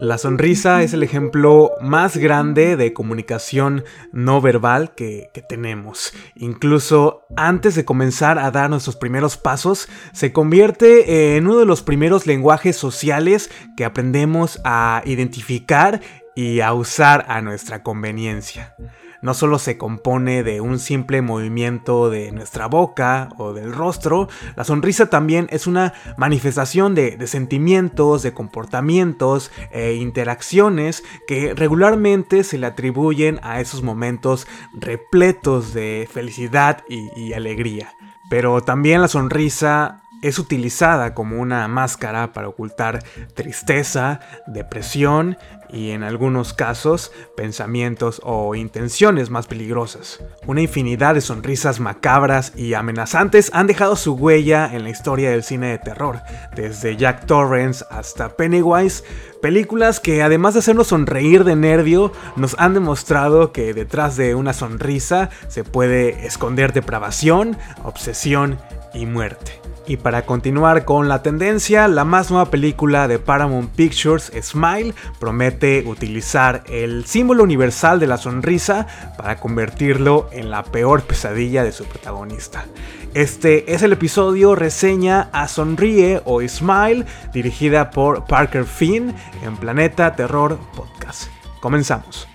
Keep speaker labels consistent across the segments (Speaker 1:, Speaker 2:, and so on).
Speaker 1: La sonrisa es el ejemplo más grande de comunicación no verbal que, tenemos. Incluso antes de comenzar a dar nuestros primeros pasos, se convierte en uno de los primeros lenguajes sociales que aprendemos a identificar y a usar a nuestra conveniencia no solo se compone de un simple movimiento de nuestra boca o del rostro, la sonrisa también es una manifestación de, sentimientos, de comportamientos e interacciones que regularmente se le atribuyen a esos momentos repletos de felicidad y alegría. Pero también la sonrisa es utilizada como una máscara para ocultar tristeza, depresión y en algunos casos pensamientos o intenciones más peligrosas. Una infinidad de sonrisas macabras y amenazantes han dejado su huella en la historia del cine de terror, desde Jack Torrance hasta Pennywise, películas que además de hacernos sonreír de nervio, nos han demostrado que detrás de una sonrisa se puede esconder depravación, obsesión y muerte. Y para continuar con la tendencia, la más nueva película de Paramount Pictures, Smile, promete utilizar el símbolo universal de la sonrisa para convertirlo en la peor pesadilla de su protagonista. Este es el episodio reseña a Sonríe o Smile, dirigida por Parker Finn en Planeta Terror Podcast. Comenzamos.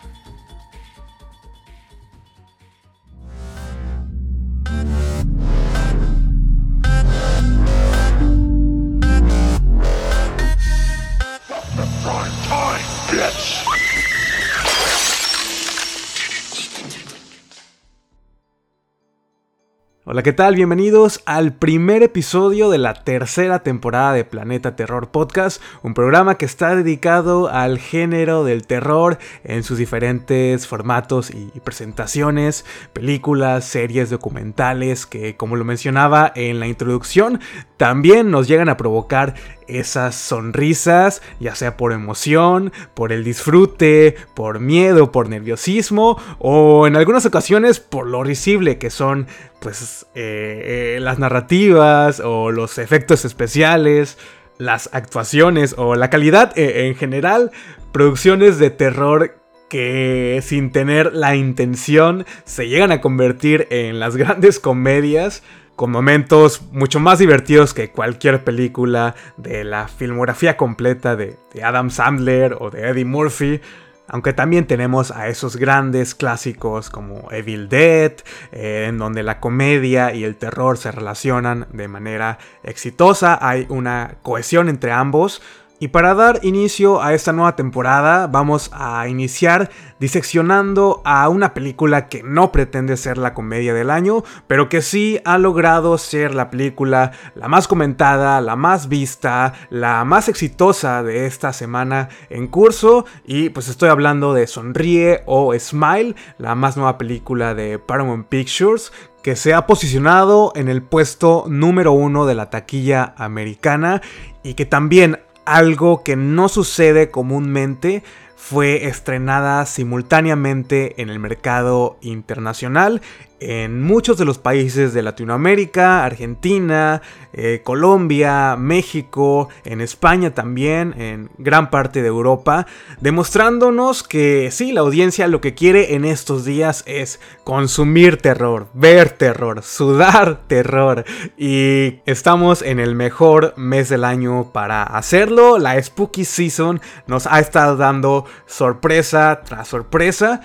Speaker 1: Hola, ¿qué tal? Bienvenidos al primer episodio de la tercera temporada de Planeta Terror Podcast, un programa que está dedicado al género del terror en sus diferentes formatos y presentaciones, películas, series, documentales, que como lo mencionaba en la introducción, también nos llegan a provocar esas sonrisas, ya sea por emoción, por el disfrute, por miedo, por nerviosismo o en algunas ocasiones por lo risible que son pues eh, eh, las narrativas o los efectos especiales, las actuaciones o la calidad eh, en general, producciones de terror que sin tener la intención se llegan a convertir en las grandes comedias con momentos mucho más divertidos que cualquier película de la filmografía completa de, Adam Sandler o de Eddie Murphy. Aunque también tenemos a esos grandes clásicos como Evil Dead, eh, en donde la comedia y el terror se relacionan de manera exitosa, hay una cohesión entre ambos, y para dar inicio a esta nueva temporada vamos a iniciar diseccionando a una película que no pretende ser la comedia del año, pero que sí ha logrado ser la película la más comentada, la más vista, la más exitosa de esta semana en curso. Y pues estoy hablando de Sonríe o Smile, la más nueva película de Paramount Pictures, que se ha posicionado en el puesto número uno de la taquilla americana y que también algo que no sucede comúnmente, fue estrenada simultáneamente en el mercado internacional en muchos de los países de Latinoamérica, Argentina, eh, Colombia, México, en España también, en gran parte de Europa, demostrándonos que sí, la audiencia lo que quiere en estos días es consumir terror, ver terror, sudar terror. Y estamos en el mejor mes del año para hacerlo. La Spooky Season nos ha estado dando sorpresa tras sorpresa.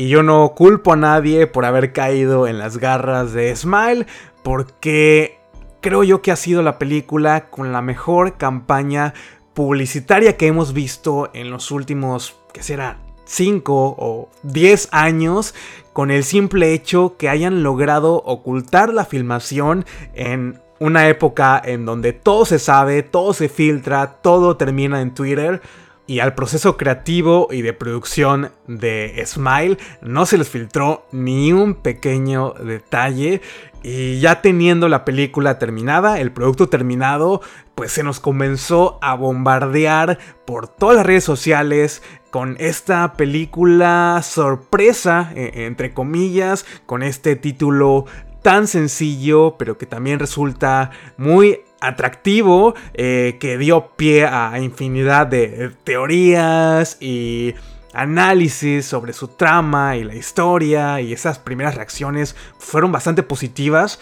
Speaker 1: Y yo no culpo a nadie por haber caído en las garras de Smile, porque creo yo que ha sido la película con la mejor campaña publicitaria que hemos visto en los últimos, ¿qué será? 5 o 10 años con el simple hecho que hayan logrado ocultar la filmación en una época en donde todo se sabe, todo se filtra, todo termina en Twitter y al proceso creativo y de producción de Smile no se les filtró ni un pequeño detalle. Y ya teniendo la película terminada, el producto terminado, pues se nos comenzó a bombardear por todas las redes sociales con esta película sorpresa, e, entre comillas, con este título tan sencillo, pero que también resulta muy atractivo, eh, que dio pie a infinidad de teorías y análisis sobre su trama y la historia y esas primeras reacciones fueron bastante positivas.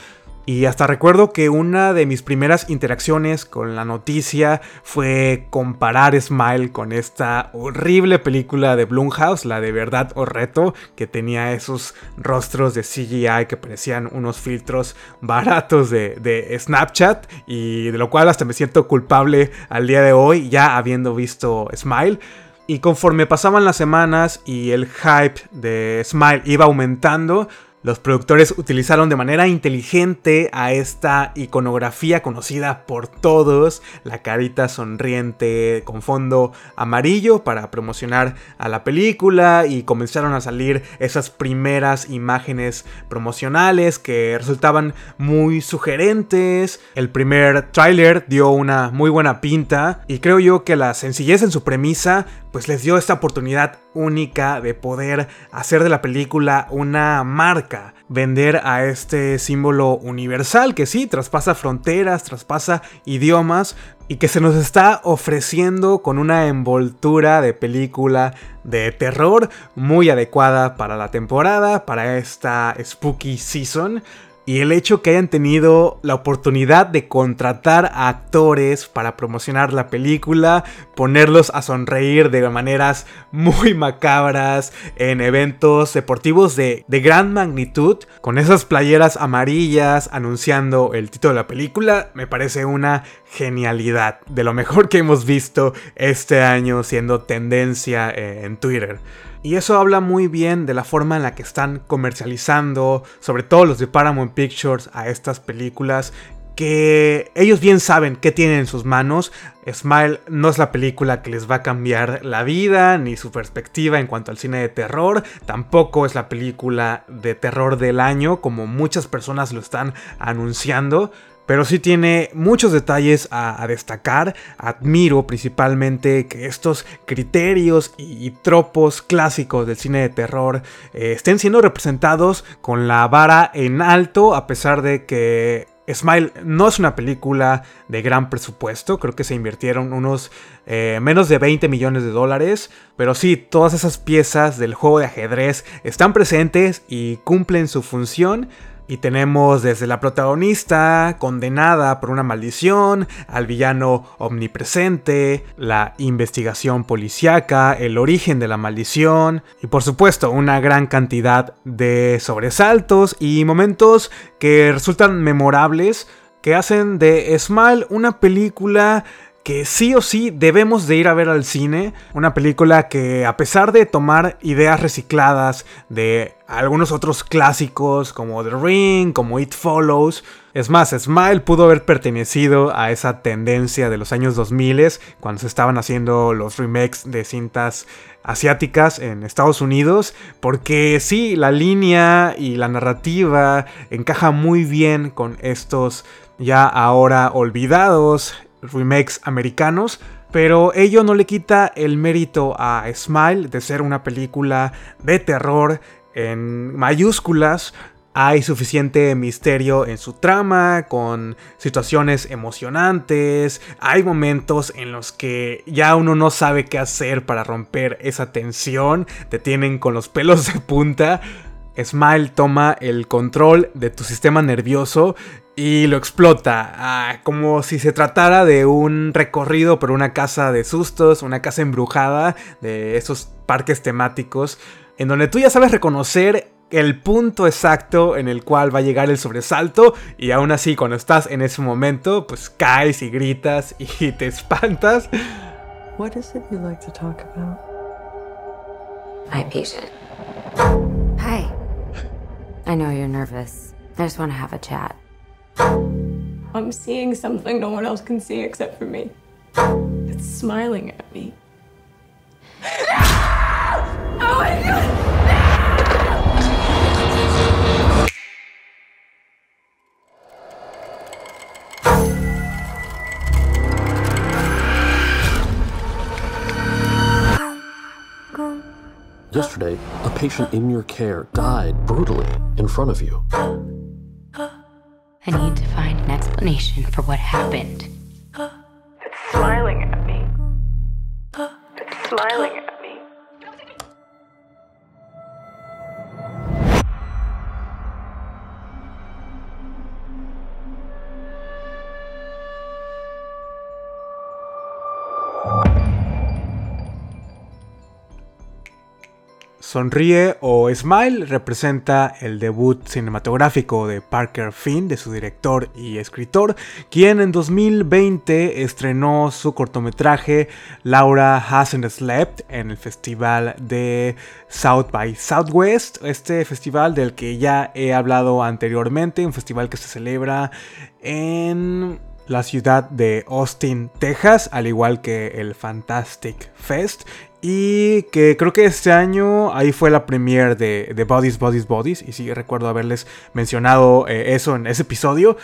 Speaker 1: Y hasta recuerdo que una de mis primeras interacciones con la noticia fue comparar Smile con esta horrible película de Blumhouse, la de Verdad o Reto, que tenía esos rostros de CGI que parecían unos filtros baratos de, de Snapchat y de lo cual hasta me siento culpable al día de hoy, ya habiendo visto Smile. Y conforme pasaban las semanas y el hype de Smile iba aumentando, los productores utilizaron de manera inteligente a esta iconografía conocida por todos, la carita sonriente con fondo amarillo para promocionar a la película y comenzaron a salir esas primeras imágenes promocionales que resultaban muy sugerentes. El primer tráiler dio una muy buena pinta y creo yo que la sencillez en su premisa pues les dio esta oportunidad única de poder hacer de la película una marca, vender a este símbolo universal que sí, traspasa fronteras, traspasa idiomas y que se nos está ofreciendo con una envoltura de película de terror muy adecuada para la temporada, para esta spooky season. Y el hecho que hayan tenido la oportunidad de contratar a actores para promocionar la película, ponerlos a sonreír de maneras muy macabras en eventos deportivos de, de gran magnitud, con esas playeras amarillas anunciando el título de la película, me parece una genialidad, de lo mejor que hemos visto este año siendo tendencia en Twitter. Y eso habla muy bien de la forma en la que están comercializando, sobre todo los de Paramount Pictures, a estas películas que ellos bien saben qué tienen en sus manos. Smile no es la película que les va a cambiar la vida ni su perspectiva en cuanto al cine de terror. Tampoco es la película de terror del año como muchas personas lo están anunciando pero sí tiene muchos detalles a, destacar. Admiro principalmente que estos criterios y, tropos clásicos del cine de terror eh, estén siendo representados con la vara en alto, a pesar de que Smile no es una película de gran presupuesto, creo que se invirtieron unos eh, menos de 20 millones de dólares, pero sí, todas esas piezas del juego de ajedrez están presentes y cumplen su función, y tenemos desde la protagonista condenada por una maldición, al villano omnipresente, la investigación policíaca, el origen de la maldición y por supuesto una gran cantidad de sobresaltos y momentos que resultan memorables que hacen de Smile una película que sí o sí debemos de ir a ver al cine. Una película que a pesar de tomar ideas recicladas de algunos otros clásicos como The Ring, como It Follows, es más, Smile pudo haber pertenecido a esa tendencia de los años 2000 cuando se estaban haciendo los remakes de cintas asiáticas en Estados Unidos, porque sí, la línea y la narrativa encaja muy bien con estos ya ahora olvidados remakes americanos, pero ello no le quita el mérito a Smile de ser una película de terror en mayúsculas. Hay suficiente misterio en su trama, con situaciones emocionantes. Hay momentos en los que ya uno no sabe qué hacer para romper esa tensión. Te tienen con los pelos de punta. Smile toma el control de tu sistema nervioso y lo explota, ah, como si se tratara de un recorrido por una casa de sustos, una casa embrujada, de esos parques temáticos, en donde tú ya sabes reconocer el punto exacto en el cual va a llegar el sobresalto y aún así cuando estás en ese momento, pues caes y gritas y te espantas. What is it you like to talk about?
Speaker 2: My patient. Hi. I know you're nervous. I just want to have a chat. I'm seeing something no one else can see except for me. It's smiling at me. oh my god!
Speaker 3: Yesterday, a patient in your care died brutally in front of you.
Speaker 2: Explanation for what happened.
Speaker 1: Sonríe o Smile representa el debut cinematográfico de Parker Finn, de su director y escritor, quien en 2020 estrenó su cortometraje Laura Hasn't Slept en el festival de South by Southwest, este festival del que ya he hablado anteriormente, un festival que se celebra en la ciudad de Austin, Texas, al igual que el Fantastic Fest. Y que creo que este año ahí fue la premiere de, Bodies, Bodies, Bodies. Y sí recuerdo haberles mencionado eh, eso en ese episodio.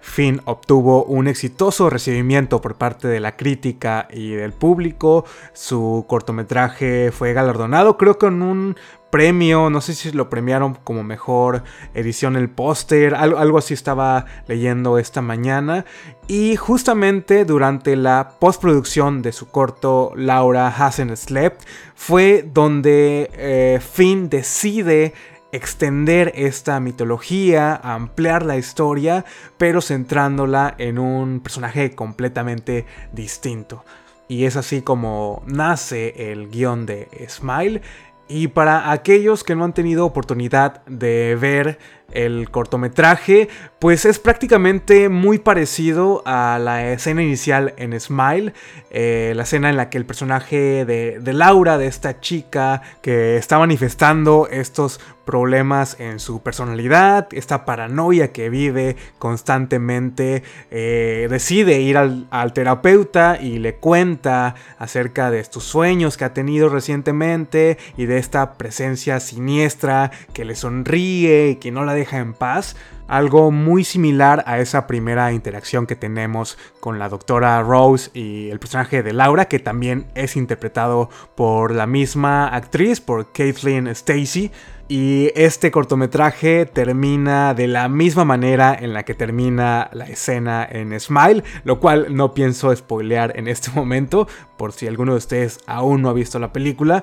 Speaker 1: Finn obtuvo un exitoso recibimiento por parte de la crítica y del público. Su cortometraje fue galardonado, creo con un premio, no sé si lo premiaron como mejor edición el póster, algo, algo, así estaba leyendo esta mañana. Y justamente durante la postproducción de su corto Laura Hasn't Slept fue donde eh, Finn decide extender esta mitología, ampliar la historia, pero centrándola en un personaje completamente distinto. Y es así como nace el guion de Smile. Y para aquellos que no han tenido oportunidad de ver el cortometraje, pues es prácticamente muy parecido a la escena inicial en Smile, eh, la escena en la que el personaje de, Laura, de esta chica que está manifestando estos problemas en su personalidad, esta paranoia que vive constantemente, eh, decide ir al, terapeuta y le cuenta acerca de estos sueños que ha tenido recientemente y de esta presencia siniestra que le sonríe y que no la deja en paz. Algo muy similar a esa primera interacción que tenemos con la doctora Rose y el personaje de Laura, que también es interpretado por la misma actriz, por Kathleen Stacy. Y este cortometraje termina de la misma manera en la que termina la escena en Smile, lo cual no pienso spoilear en este momento, por si alguno de ustedes aún no ha visto la película.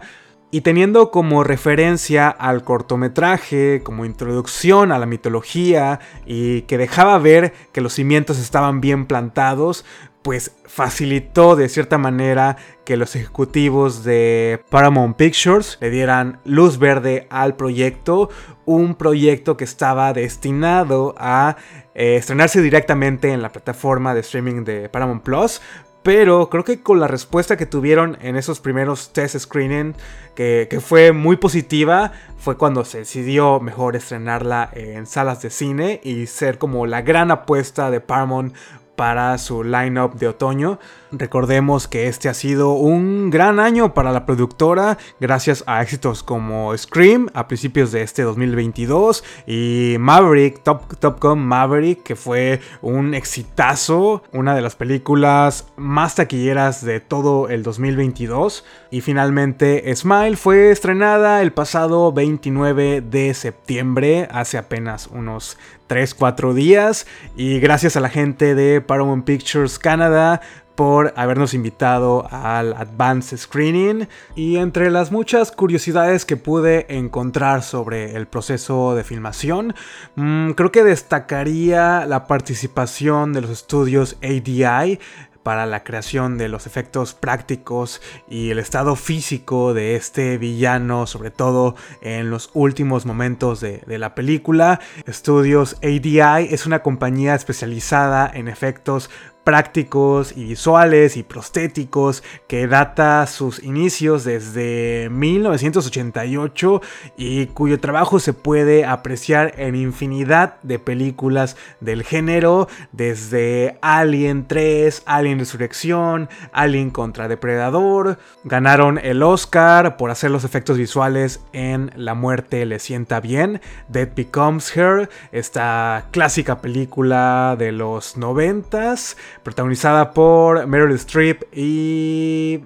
Speaker 1: Y teniendo como referencia al cortometraje, como introducción a la mitología y que dejaba ver que los cimientos estaban bien plantados, pues facilitó de cierta manera que los ejecutivos de Paramount Pictures le dieran luz verde al proyecto, un proyecto que estaba destinado a eh, estrenarse directamente en la plataforma de streaming de Paramount Plus, pero creo que con la respuesta que tuvieron en esos primeros test screening, que, fue muy positiva, fue cuando se decidió mejor estrenarla en salas de cine y ser como la gran apuesta de Paramount para su lineup de otoño. Recordemos que este ha sido un gran año para la productora gracias a éxitos como Scream a principios de este 2022 y Maverick, Top, Top Gun Maverick que fue un exitazo, una de las películas más taquilleras de todo el 2022 y finalmente Smile fue estrenada el pasado 29 de septiembre hace apenas unos 3-4 días. Y gracias a la gente de Paramount Pictures Canada por habernos invitado al Advanced Screening y entre las muchas curiosidades que pude encontrar sobre el proceso de filmación, mmm, creo que destacaría la participación de los estudios ADI para la creación de los efectos prácticos y el estado físico de este villano, sobre todo en los últimos momentos de, de, la película. Estudios ADI es una compañía especializada en efectos prácticos y visuales y prostéticos que data sus inicios desde 1988 y cuyo trabajo se puede apreciar en infinidad de películas del género desde Alien 3, Alien Resurrección, Alien contra Depredador. Ganaron el Oscar por hacer los efectos visuales en La muerte le sienta bien, Dead Becomes Her, esta clásica película de los 90s protagonizada por Meryl Streep y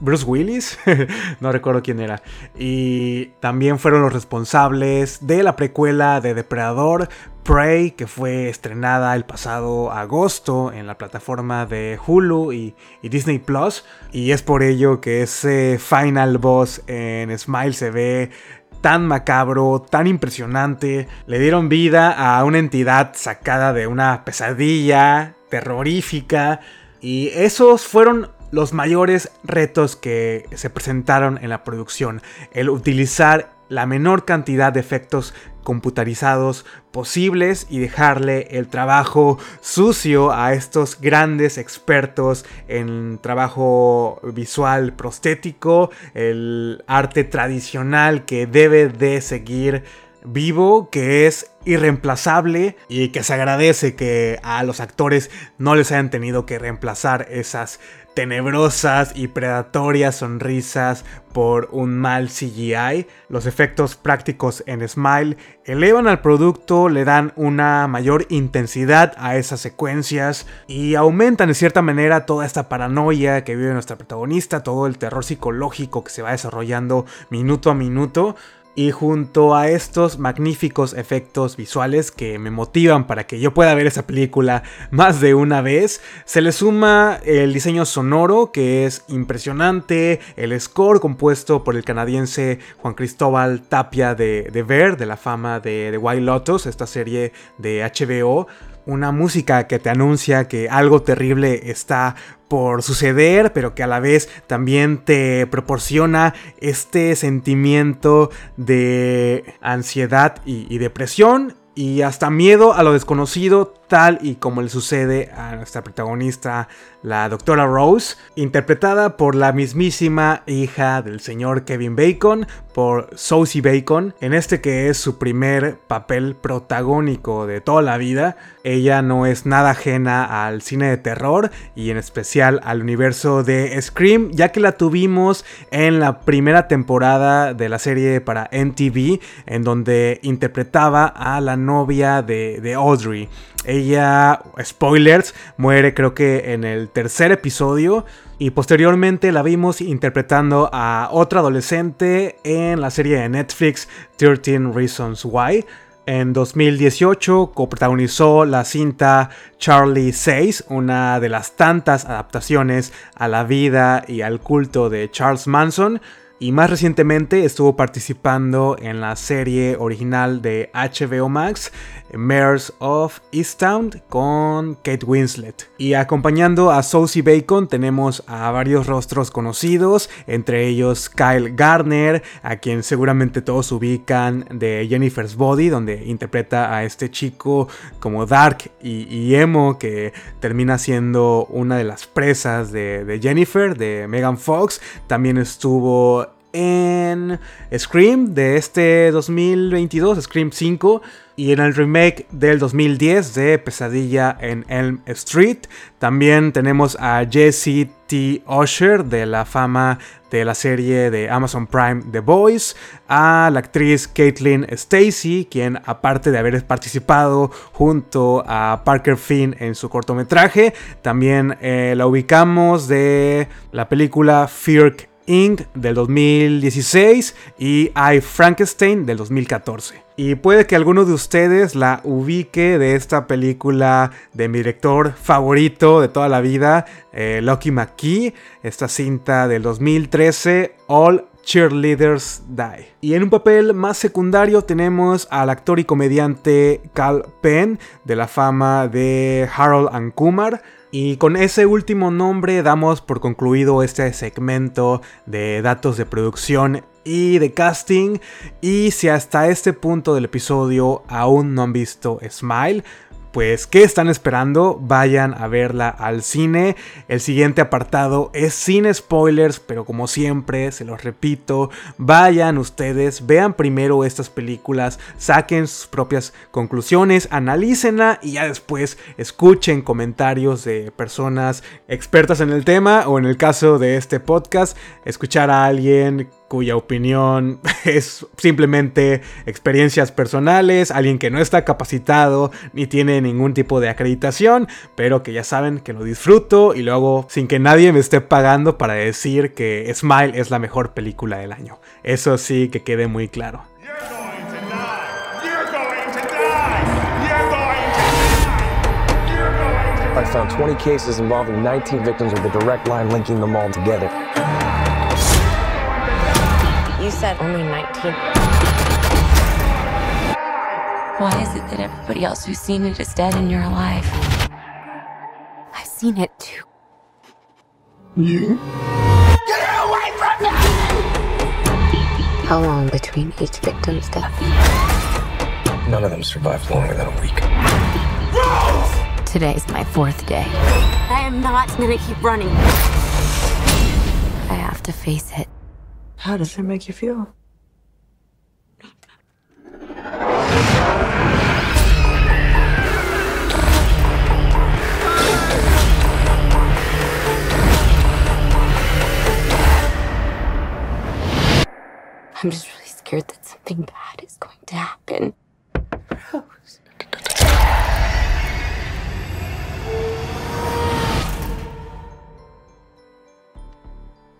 Speaker 1: Bruce Willis, no recuerdo quién era. Y también fueron los responsables de la precuela de Depredador, Prey, que fue estrenada el pasado agosto en la plataforma de Hulu y, Disney Plus. Y es por ello que ese final boss en Smile se ve tan macabro, tan impresionante. Le dieron vida a una entidad sacada de una pesadilla terrorífica. Y esos fueron los mayores retos que se presentaron en la producción. El utilizar la menor cantidad de efectos computarizados posibles y dejarle el trabajo sucio a estos grandes expertos en trabajo visual prostético, el arte tradicional que debe de seguir vivo, que es irreemplazable y que se agradece que a los actores no les hayan tenido que reemplazar esas tenebrosas y predatorias sonrisas por un mal CGI. Los efectos prácticos en Smile elevan al producto, le dan una mayor intensidad a esas secuencias y aumentan de cierta manera toda esta paranoia que vive nuestra protagonista, todo el terror psicológico que se va desarrollando minuto a minuto. Y junto a estos magníficos efectos visuales que me motivan para que yo pueda ver esa película más de una vez, se le suma el diseño sonoro que es impresionante, el score compuesto por el canadiense Juan Cristóbal Tapia de, de Ver, de la fama de, The Wild Lotus, esta serie de HBO, una música que te anuncia que algo terrible está por suceder, pero que a la vez también te proporciona este sentimiento de ansiedad y, depresión y hasta miedo a lo desconocido, tal y como le sucede a nuestra protagonista, la doctora Rose, interpretada por la mismísima hija del señor Kevin Bacon, por Sosie Bacon, en este que es su primer papel protagónico de toda la vida. Ella no es nada ajena al cine de terror y en especial al universo de Scream, ya que la tuvimos en la primera temporada de la serie para NTV, en donde interpretaba a la novia de Audrey. Ella, spoilers, muere creo que en el tercer episodio y posteriormente la vimos interpretando a otra adolescente en la serie de Netflix 13 Reasons Why. En 2018 coprotagonizó la cinta Charlie 6, una de las tantas adaptaciones a la vida y al culto de Charles Manson, y más recientemente estuvo participando en la serie original de HBO Max, Mayors of Easttown, con Kate Winslet. Y acompañando a Sosie Bacon tenemos a varios rostros conocidos, entre ellos Kyle Garner, a quien seguramente todos ubican de Jennifer's Body, donde interpreta a este chico como Dark y, emo, que termina siendo una de las presas de, de Jennifer, de Megan Fox. También estuvo en Scream de este 2022, Scream 5, y en el remake del 2010 de Pesadilla en Elm Street. También tenemos a Jesse T. Usher de la fama de la serie de Amazon Prime The Boys, a la actriz Caitlin Stacy, quien aparte de haber participado junto a Parker Finn en su cortometraje, también eh, la ubicamos de la película Fear Inc. del 2016 y I Frankenstein del 2014. Y puede que alguno de ustedes la ubique de esta película de mi director favorito de toda la vida, eh, Lucky McKee, esta cinta del 2013, All Cheerleaders Die. Y en un papel más secundario tenemos al actor y comediante Cal Penn, de la fama de Harold and Kumar, y con ese último nombre damos por concluido este segmento de datos de producción y de casting. Y si hasta este punto del episodio aún no han visto Smile, pues, ¿qué están esperando? Vayan a verla al cine. El siguiente apartado es sin spoilers, pero como siempre, se los repito, vayan ustedes, vean primero estas películas, saquen sus propias conclusiones, analícenla y ya después escuchen comentarios de personas expertas en el tema o en el caso de este podcast, escuchar a alguien cuya opinión es simplemente experiencias personales, alguien que no está capacitado ni tiene ningún tipo de acreditación, pero que ya saben que lo disfruto y lo hago sin que nadie me esté pagando para decir que Smile es la mejor película del año. Eso sí que quede muy claro.
Speaker 4: I found 20 cases involving 19 victims with a direct line linking them all together.
Speaker 2: You said only 19. Why is it that everybody else who's seen it is dead and you're alive? I've seen it too. You? Get away from me! How long between each victim's death?
Speaker 4: None of them survived longer than a week.
Speaker 2: Today's my fourth day. I am not gonna keep running. I have to face it.
Speaker 5: How does it make you feel?
Speaker 2: I'm just really scared that something bad is going to happen.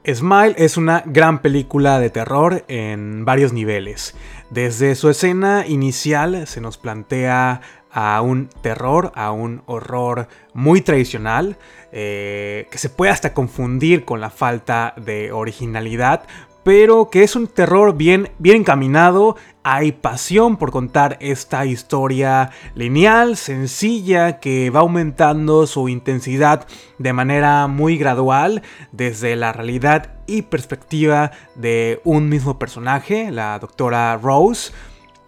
Speaker 1: Smile es una gran película de terror en varios niveles. Desde su escena inicial se nos plantea a un terror, a un horror muy tradicional, eh, que se puede hasta confundir con la falta de originalidad, pero que es un terror bien, bien encaminado. Hay pasión por contar esta historia lineal, sencilla, que va aumentando su intensidad de manera muy gradual desde la realidad y perspectiva de un mismo personaje, la doctora Rose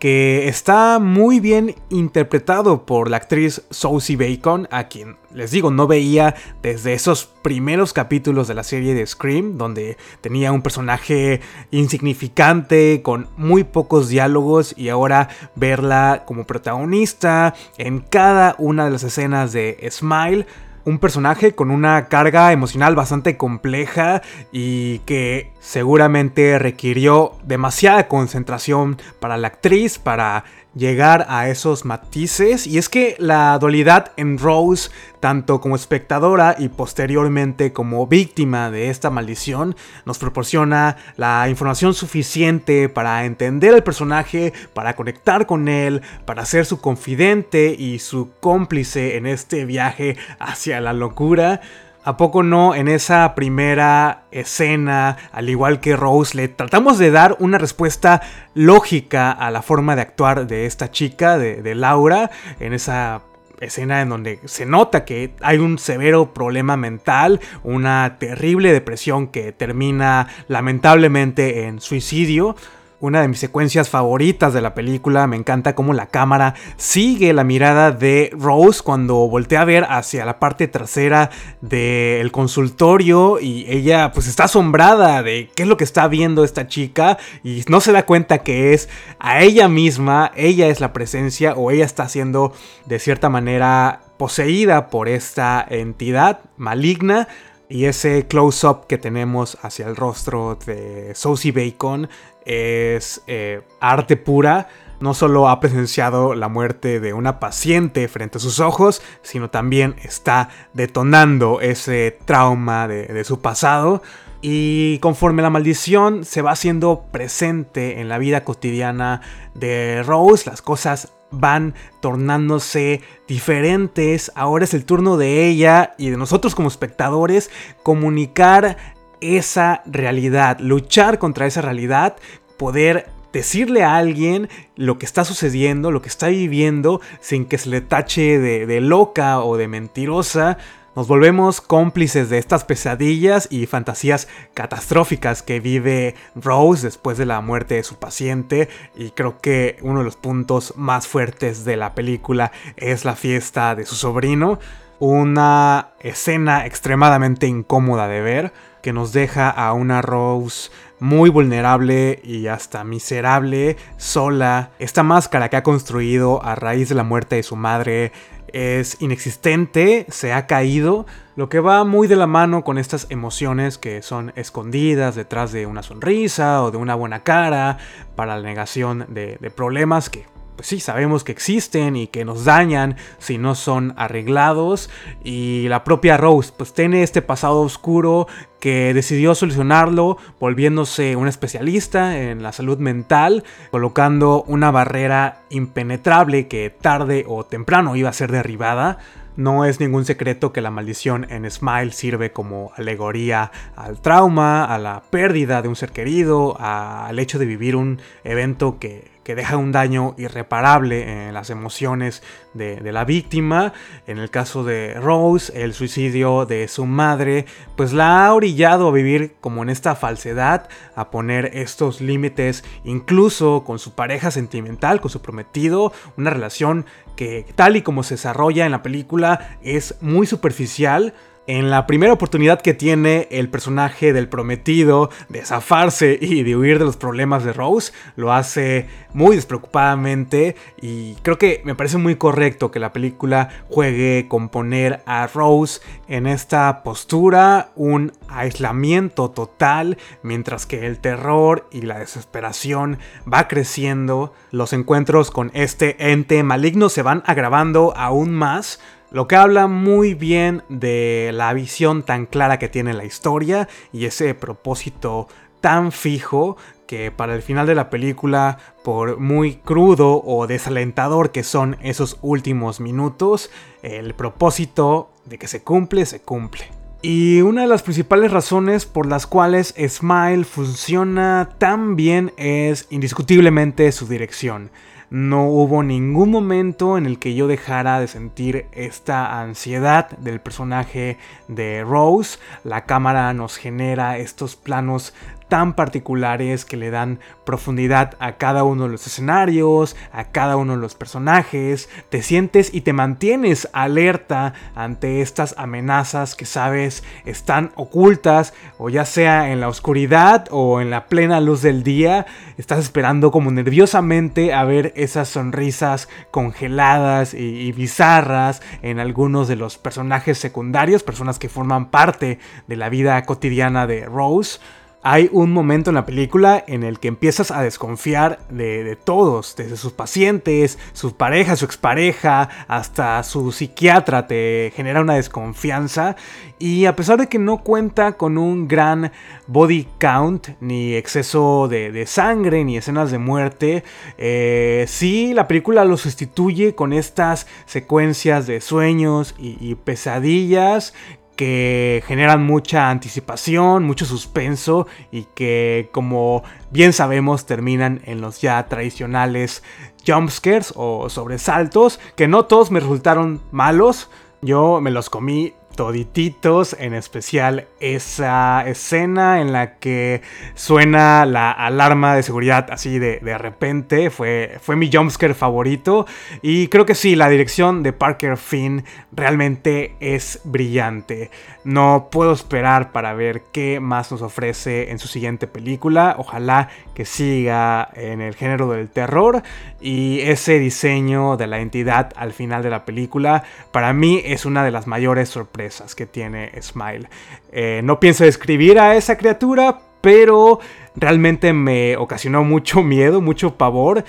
Speaker 1: que está muy bien interpretado por la actriz Sosie Bacon, a quien les digo no veía desde esos primeros capítulos de la serie de Scream, donde tenía un personaje insignificante con muy pocos diálogos y ahora verla como protagonista en cada una de las escenas de Smile. Un personaje con una carga emocional bastante compleja y que seguramente requirió demasiada concentración para la actriz, para llegar a esos matices. Y es que la dualidad en Rose, tanto como espectadora y posteriormente como víctima de esta maldición, nos proporciona la información suficiente para entender el personaje, para conectar con él, para ser su confidente y su cómplice en este viaje hacia la locura. ¿A poco no en esa primera escena, al igual que Rose, le tratamos de dar una respuesta lógica a la forma de actuar de esta chica, de, Laura, en esa escena en donde se nota que hay un severo problema mental, una terrible depresión que termina lamentablemente en suicidio? Una de mis secuencias favoritas de la película. Me encanta cómo la cámara sigue la mirada de Rose cuando voltea a ver hacia la parte trasera del consultorio y ella pues está asombrada de qué es lo que está viendo esta chica y no se da cuenta que es a ella misma, ella es la presencia o ella está siendo de cierta manera poseída por esta entidad maligna. Y ese close-up que tenemos hacia el rostro de Sosie Bacon es eh, arte pura. No solo ha presenciado la muerte de una paciente frente a sus ojos, sino también está detonando ese trauma de, de su pasado. Y conforme la maldición se va haciendo presente en la vida cotidiana de Rose, las cosas van tornándose diferentes. Ahora es el turno de ella y de nosotros como espectadores comunicar esa realidad, luchar contra esa realidad, poder decirle a alguien lo que está sucediendo, lo que está viviendo, sin que se le tache de, loca o de mentirosa. Nos volvemos cómplices de estas pesadillas y fantasías catastróficas que vive Rose después de la muerte de su paciente y creo que uno de los puntos más fuertes de la película es la fiesta de su sobrino. Una escena extremadamente incómoda de ver que nos deja a una Rose muy vulnerable y hasta miserable, sola. Esta máscara que ha construido a raíz de la muerte de su madre es inexistente, se ha caído, lo que va muy de la mano con estas emociones que son escondidas detrás de una sonrisa o de una buena cara para la negación de, problemas que sí, sabemos que existen y que nos dañan si no son arreglados. Y la propia Rose, pues tiene este pasado oscuro que decidió solucionarlo volviéndose un especialista en la salud mental, colocando una barrera impenetrable que tarde o temprano iba a ser derribada. No es ningún secreto que la maldición en Smile sirve como alegoría al trauma, a la pérdida de un ser querido, al hecho de vivir un evento que que deja un daño irreparable en las emociones de, la víctima. En el caso de Rose, el suicidio de su madre, pues la ha orillado a vivir como en esta falsedad, a poner estos límites incluso con su pareja sentimental, con su prometido, una relación que tal y como se desarrolla en la película es muy superficial en la primera oportunidad que tiene el personaje del prometido de zafarse y de huir de los problemas de Rose, lo hace muy despreocupadamente y creo que me parece muy correcto que la película juegue con poner a Rose en esta postura, un aislamiento total, mientras que el terror y la desesperación va creciendo, los encuentros con este ente maligno se van agravando aún más, lo que habla muy bien de la visión tan clara que tiene la historia y ese propósito tan fijo que para el final de la película, por muy crudo o desalentador que son esos últimos minutos, el propósito de que se cumple, se cumple. Y una de las principales razones por las cuales Smile funciona tan bien es indiscutiblemente su dirección. No hubo ningún momento en el que yo dejara de sentir esta ansiedad del personaje de Rose. La cámara nos genera estos planos tan particulares que le dan profundidad a cada uno de los escenarios, a cada uno de los personajes, te sientes y te mantienes alerta ante estas amenazas que sabes están ocultas o ya sea en la oscuridad o en la plena luz del día, estás esperando como nerviosamente a ver esas sonrisas congeladas y, bizarras en algunos de los personajes secundarios, personas que forman parte de la vida cotidiana de Rose hay un momento en la película en el que empiezas a desconfiar de, todos, desde sus pacientes, su pareja, su expareja, hasta su psiquiatra, te genera una desconfianza. Y a pesar de que no cuenta con un gran body count, ni exceso de, sangre, ni escenas de muerte, eh, sí la película lo sustituye con estas secuencias de sueños y pesadillas que generan mucha anticipación, mucho suspenso y que como bien sabemos terminan en los ya tradicionales jumpscares o sobresaltos que no todos me resultaron malos. Yo me los comí todititos, en especial esa escena en la que suena la alarma de seguridad así de, de repente, fue, fue mi jumpscare favorito y creo que sí, la dirección de Parker Finn realmente es brillante. No puedo esperar para ver qué más nos ofrece en su siguiente película, ojalá que siga en el género del terror y ese diseño de la entidad al final de la película para mí es una de las mayores sorpresas que tiene Smile. Eh, no pienso describir a esa criatura, pero realmente me ocasionó mucho miedo, mucho pavor.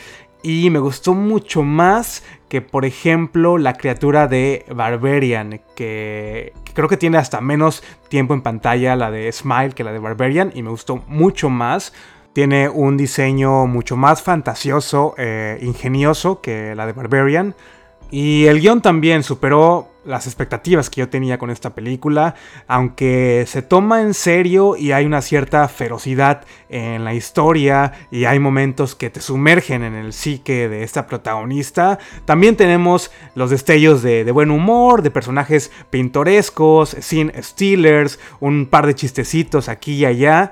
Speaker 1: Y me gustó mucho más que, por ejemplo, la criatura de Barbarian, que, creo que tiene hasta menos tiempo en pantalla la de Smile que la de Barbarian, y me gustó mucho más. Tiene un diseño mucho más fantasioso, e ingenioso que la de Barbarian. Y el guion también superó las expectativas que yo tenía con esta película, aunque se toma en serio y hay una cierta ferocidad en la historia y hay momentos que te sumergen en el psique de esta protagonista, también tenemos los destellos de, buen humor, de personajes pintorescos, sin stealers, un par de chistecitos aquí y allá,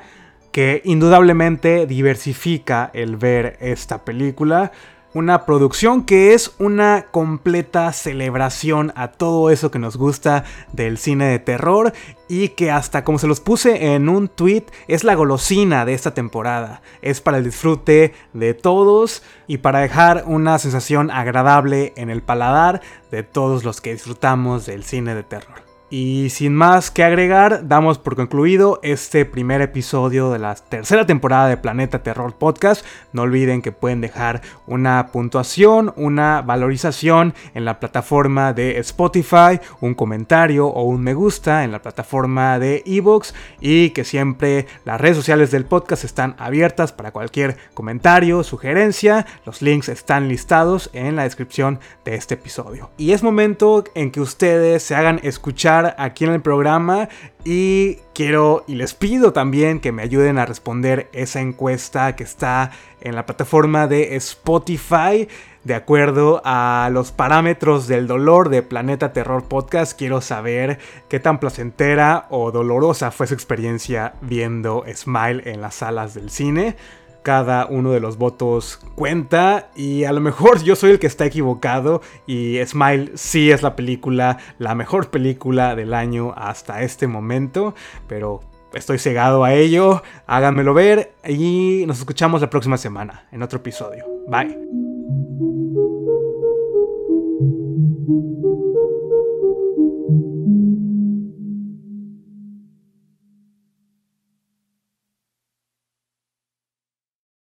Speaker 1: que indudablemente diversifica el ver esta película. Una producción que es una completa celebración a todo eso que nos gusta del cine de terror y que hasta como se los puse en un tweet es la golosina de esta temporada. Es para el disfrute de todos y para dejar una sensación agradable en el paladar de todos los que disfrutamos del cine de terror. Y sin más que agregar, damos por concluido este primer episodio de la tercera temporada de Planeta Terror Podcast. No olviden que pueden dejar una puntuación, una valorización en la plataforma de Spotify, un comentario o un me gusta en la plataforma de Evox y que siempre las redes sociales del podcast están abiertas para cualquier comentario, sugerencia. Los links están listados en la descripción de este episodio. Y es momento en que ustedes se hagan escuchar aquí en el programa y quiero y les pido también que me ayuden a responder esa encuesta que está en la plataforma de Spotify. De acuerdo a los parámetros del dolor de Planeta Terror Podcast, quiero saber qué tan placentera o dolorosa fue su experiencia viendo Smile en las salas del cine cada uno de los votos cuenta y a lo mejor yo soy el que está equivocado y Smile sí es la película, la mejor película del año hasta este momento, pero estoy cegado a ello, háganmelo ver y nos escuchamos la próxima semana en otro episodio. Bye.